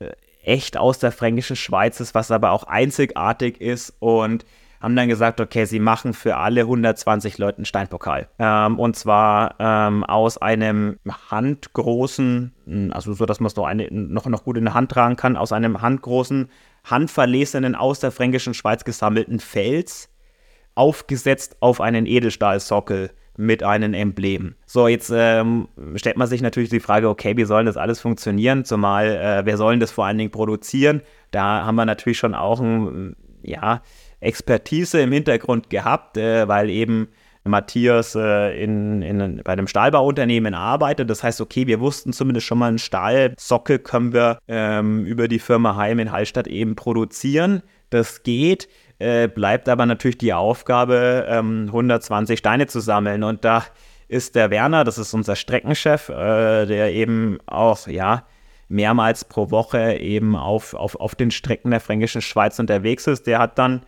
äh, echt aus der fränkischen Schweiz ist, was aber auch einzigartig ist und haben dann gesagt, okay, sie machen für alle 120 Leute einen Steinpokal. Ähm, und zwar ähm, aus einem handgroßen, also so, dass man es noch, noch, noch gut in der Hand tragen kann, aus einem handgroßen handverlesenen aus der fränkischen Schweiz gesammelten Fels, aufgesetzt auf einen Edelstahlsockel mit einem Emblem. So, jetzt ähm, stellt man sich natürlich die Frage, okay, wie soll das alles funktionieren? Zumal, äh, wer soll das vor allen Dingen produzieren? Da haben wir natürlich schon auch ein, ja, Expertise im Hintergrund gehabt, äh, weil eben Matthias äh, in, in, bei einem Stahlbauunternehmen arbeitet. Das heißt, okay, wir wussten zumindest schon mal, einen Stahlsockel können wir ähm, über die Firma Heim in Hallstatt eben produzieren. Das geht. Äh, bleibt aber natürlich die Aufgabe, ähm, 120 Steine zu sammeln. Und da ist der Werner, das ist unser Streckenchef, äh, der eben auch, ja, mehrmals pro Woche eben auf, auf, auf den Strecken der fränkischen Schweiz unterwegs ist. Der hat dann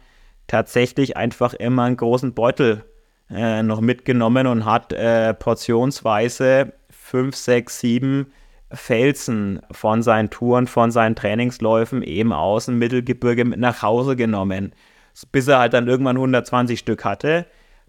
tatsächlich einfach immer einen großen Beutel äh, noch mitgenommen und hat äh, portionsweise fünf, sechs, sieben Felsen von seinen Touren, von seinen Trainingsläufen eben aus dem Mittelgebirge mit nach Hause genommen. Bis er halt dann irgendwann 120 Stück hatte,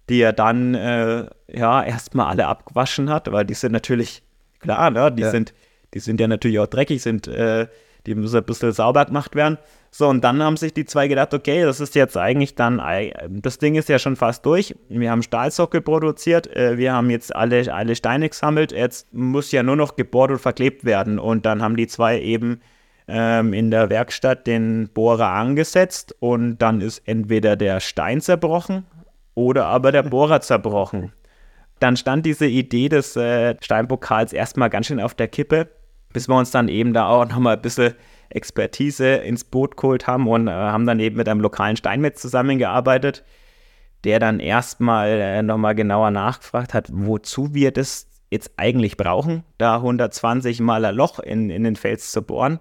die er dann äh, ja erstmal alle abgewaschen hat, weil die sind natürlich, klar, ne, die, ja. sind, die sind ja natürlich auch dreckig, sind, äh, die müssen ein bisschen sauber gemacht werden. So, und dann haben sich die zwei gedacht, okay, das ist jetzt eigentlich dann, das Ding ist ja schon fast durch. Wir haben Stahlsockel produziert, äh, wir haben jetzt alle, alle Steine gesammelt, jetzt muss ja nur noch gebohrt und verklebt werden. Und dann haben die zwei eben ähm, in der Werkstatt den Bohrer angesetzt und dann ist entweder der Stein zerbrochen oder aber der Bohrer zerbrochen. Dann stand diese Idee des äh, Steinpokals erstmal ganz schön auf der Kippe, bis wir uns dann eben da auch nochmal ein bisschen Expertise ins Boot geholt haben und äh, haben dann eben mit einem lokalen Steinmetz zusammengearbeitet, der dann erstmal äh, nochmal genauer nachgefragt hat, wozu wir das jetzt eigentlich brauchen, da 120 Mal ein Loch in, in den Fels zu bohren.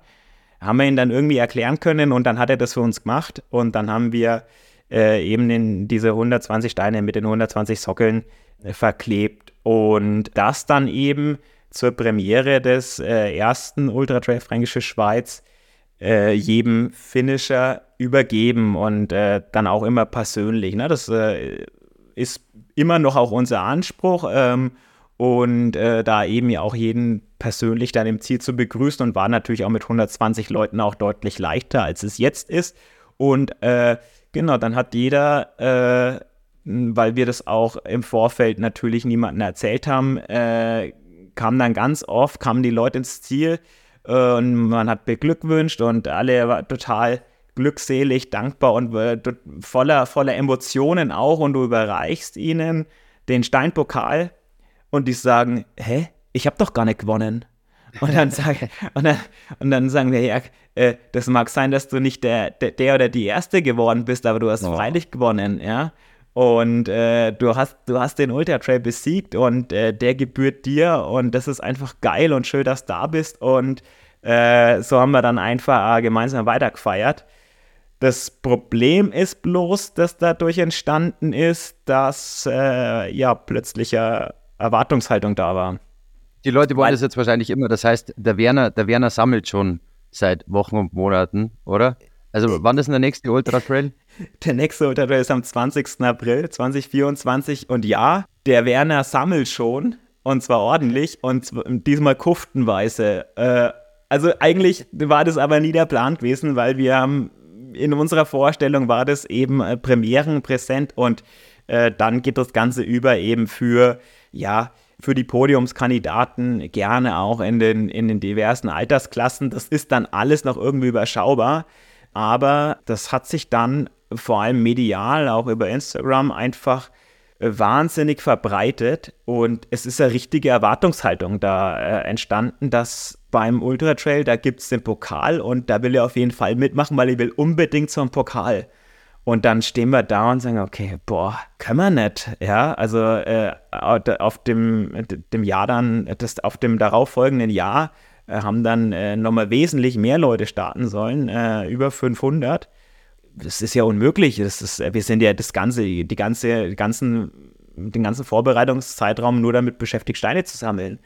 Haben wir ihn dann irgendwie erklären können und dann hat er das für uns gemacht und dann haben wir äh, eben in diese 120 Steine mit den 120 Sockeln äh, verklebt und das dann eben zur Premiere des äh, ersten Ultra Trail Fränkische Schweiz äh, jedem Finisher übergeben und äh, dann auch immer persönlich. Ne? Das äh, ist immer noch auch unser Anspruch ähm, und äh, da eben ja auch jeden persönlich dann im Ziel zu begrüßen und war natürlich auch mit 120 Leuten auch deutlich leichter, als es jetzt ist. Und äh, genau, dann hat jeder, äh, weil wir das auch im Vorfeld natürlich niemandem erzählt haben, kam dann ganz oft, kamen die Leute ins Ziel, und man hat beglückwünscht und alle waren total glückselig, dankbar und äh, voller, voller Emotionen auch. Und du überreichst ihnen den Steinpokal und die sagen, hä, ich habe doch gar nicht gewonnen. Und dann, sag, und dann, und dann sagen wir, ja, äh, das mag sein, dass du nicht der, der, der, oder die Erste geworden bist, aber du hast oh. freilich gewonnen, ja. Und äh, du, hast, du hast den Ultra Trail besiegt und äh, der gebührt dir und das ist einfach geil und schön, dass du da bist. Und äh, so haben wir dann einfach äh, gemeinsam weitergefeiert. Das Problem ist bloß, dass dadurch entstanden ist, dass äh, ja plötzlich Erwartungshaltung da war. Die Leute wollen das jetzt wahrscheinlich immer. Das heißt, der Werner, der Werner sammelt schon seit Wochen und Monaten, oder? Also wann ist denn der nächste Ultra Trail? Der nächste Ultra Trail ist am 20. April 2024 und ja, der Werner sammelt schon und zwar ordentlich und diesmal kuftenweise. Äh, also eigentlich war das aber nie der Plan gewesen, weil wir haben in unserer Vorstellung war das eben äh, Premieren präsent und äh, dann geht das Ganze über eben für, ja, für die Podiumskandidaten gerne auch in den, in den diversen Altersklassen. Das ist dann alles noch irgendwie überschaubar. Aber das hat sich dann vor allem medial, auch über Instagram, einfach äh, wahnsinnig verbreitet und es ist eine richtige Erwartungshaltung da äh, entstanden, dass beim Ultra Trail, da gibt es den Pokal und da will er auf jeden Fall mitmachen, weil er will unbedingt zum Pokal. Und dann stehen wir da und sagen, okay, boah, können wir nicht. Ja, also äh, auf dem, dem Jahr dann, das, auf dem darauffolgenden Jahr haben dann äh, nochmal wesentlich mehr Leute starten sollen, äh, über 500. Das ist ja unmöglich. Das ist, wir sind ja das ganze, die ganze, die ganzen, den ganzen Vorbereitungszeitraum nur damit beschäftigt, Steine zu sammeln.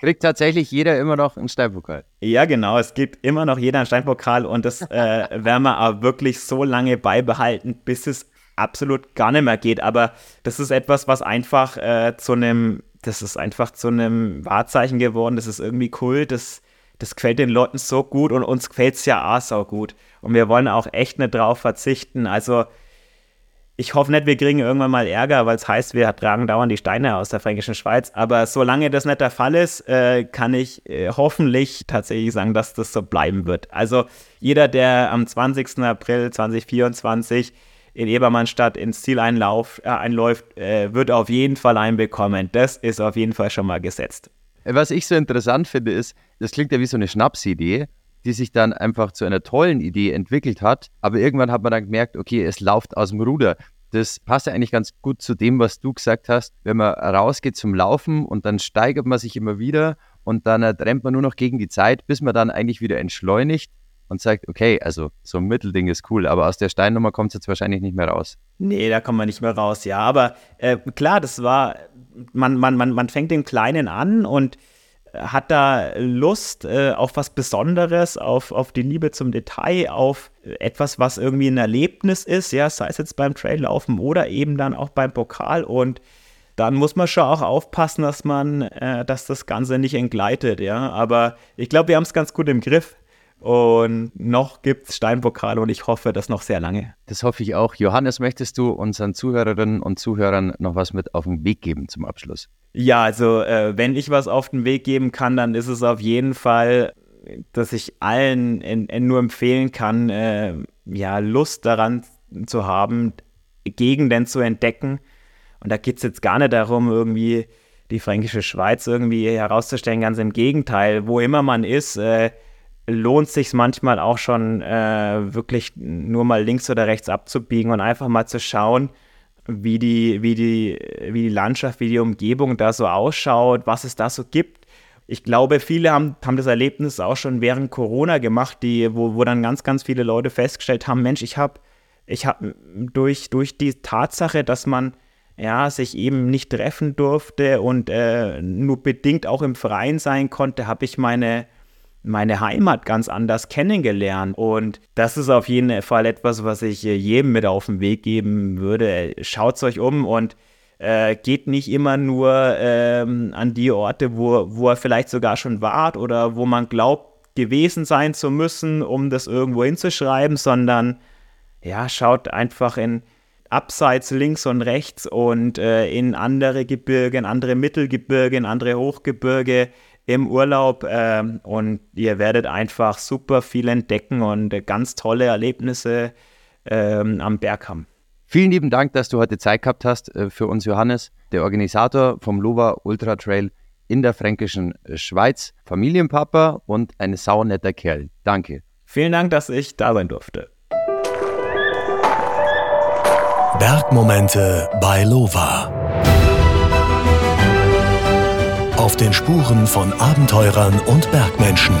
Kriegt tatsächlich jeder immer noch einen Steinpokal? Ja, genau. Es gibt immer noch jeder einen Steinpokal und das äh, werden wir aber wirklich so lange beibehalten, bis es absolut gar nicht mehr geht. Aber das ist etwas, was einfach äh, zu einem, das ist einfach zu einem Wahrzeichen geworden. Das ist irgendwie cool. Das das gefällt den Leuten so gut und uns gefällt es ja auch so gut. und wir wollen auch echt nicht drauf verzichten. Also ich hoffe nicht, wir kriegen irgendwann mal Ärger, weil es heißt, wir tragen dauernd die Steine aus der fränkischen Schweiz. Aber solange das nicht der Fall ist, äh, kann ich äh, hoffentlich tatsächlich sagen, dass das so bleiben wird. Also jeder, der am 20. April 2024 in Ebermannstadt ins Ziel einlauf, äh, einläuft, äh, wird auf jeden Fall einen bekommen. Das ist auf jeden Fall schon mal gesetzt. Was ich so interessant finde, ist, das klingt ja wie so eine Schnapsidee die sich dann einfach zu einer tollen Idee entwickelt hat. Aber irgendwann hat man dann gemerkt, okay, es läuft aus dem Ruder. Das passt ja eigentlich ganz gut zu dem, was du gesagt hast. Wenn man rausgeht zum Laufen und dann steigert man sich immer wieder und dann rennt man nur noch gegen die Zeit, bis man dann eigentlich wieder entschleunigt und sagt, okay, also so ein Mittelding ist cool, aber aus der Steinnummer kommt es jetzt wahrscheinlich nicht mehr raus. Nee, da kommt man nicht mehr raus, ja. Aber äh, klar, das war, man, man, man, man fängt den Kleinen an und hat da Lust äh, auf was Besonderes, auf, auf die Liebe zum Detail, auf etwas, was irgendwie ein Erlebnis ist, ja, sei es jetzt beim Traillaufen oder eben dann auch beim Pokal und dann muss man schon auch aufpassen, dass man, äh, dass das Ganze nicht entgleitet, ja. Aber ich glaube, wir haben es ganz gut im Griff. Und noch gibt es Steinpokale und ich hoffe, das noch sehr lange. Das hoffe ich auch. Johannes, möchtest du unseren Zuhörerinnen und Zuhörern noch was mit auf den Weg geben zum Abschluss? Ja, also äh, wenn ich was auf den Weg geben kann, dann ist es auf jeden Fall, dass ich allen in, in nur empfehlen kann, äh, ja, Lust daran zu haben, Gegenden zu entdecken. Und da geht es jetzt gar nicht darum, irgendwie die fränkische Schweiz irgendwie herauszustellen. Ganz im Gegenteil, wo immer man ist, äh, lohnt sich manchmal auch schon äh, wirklich nur mal links oder rechts abzubiegen und einfach mal zu schauen, wie die, wie, die, wie die Landschaft, wie die Umgebung da so ausschaut, was es da so gibt. Ich glaube, viele haben, haben das Erlebnis auch schon während Corona gemacht, die, wo, wo dann ganz, ganz viele Leute festgestellt haben, Mensch, ich habe ich hab durch, durch die Tatsache, dass man ja, sich eben nicht treffen durfte und äh, nur bedingt auch im Freien sein konnte, habe ich meine, meine Heimat ganz anders kennengelernt. Und das ist auf jeden Fall etwas, was ich jedem mit auf den Weg geben würde. Schaut euch um und äh, geht nicht immer nur ähm, an die Orte, wo, wo er vielleicht sogar schon wart oder wo man glaubt, gewesen sein zu müssen, um das irgendwo hinzuschreiben, sondern ja, schaut einfach in abseits links und rechts und äh, in andere Gebirge, in andere Mittelgebirge, in andere Hochgebirge im Urlaub äh, und ihr werdet einfach super viel entdecken und äh, ganz tolle Erlebnisse äh, am Berg haben. Vielen lieben Dank, dass du heute Zeit gehabt hast äh, für uns, Johannes, der Organisator vom Lova Ultra Trail in der fränkischen Schweiz, Familienpapa und ein saunetter Kerl. Danke. Vielen Dank, dass ich da sein durfte. Bergmomente bei Lova. Auf den Spuren von Abenteurern und Bergmenschen.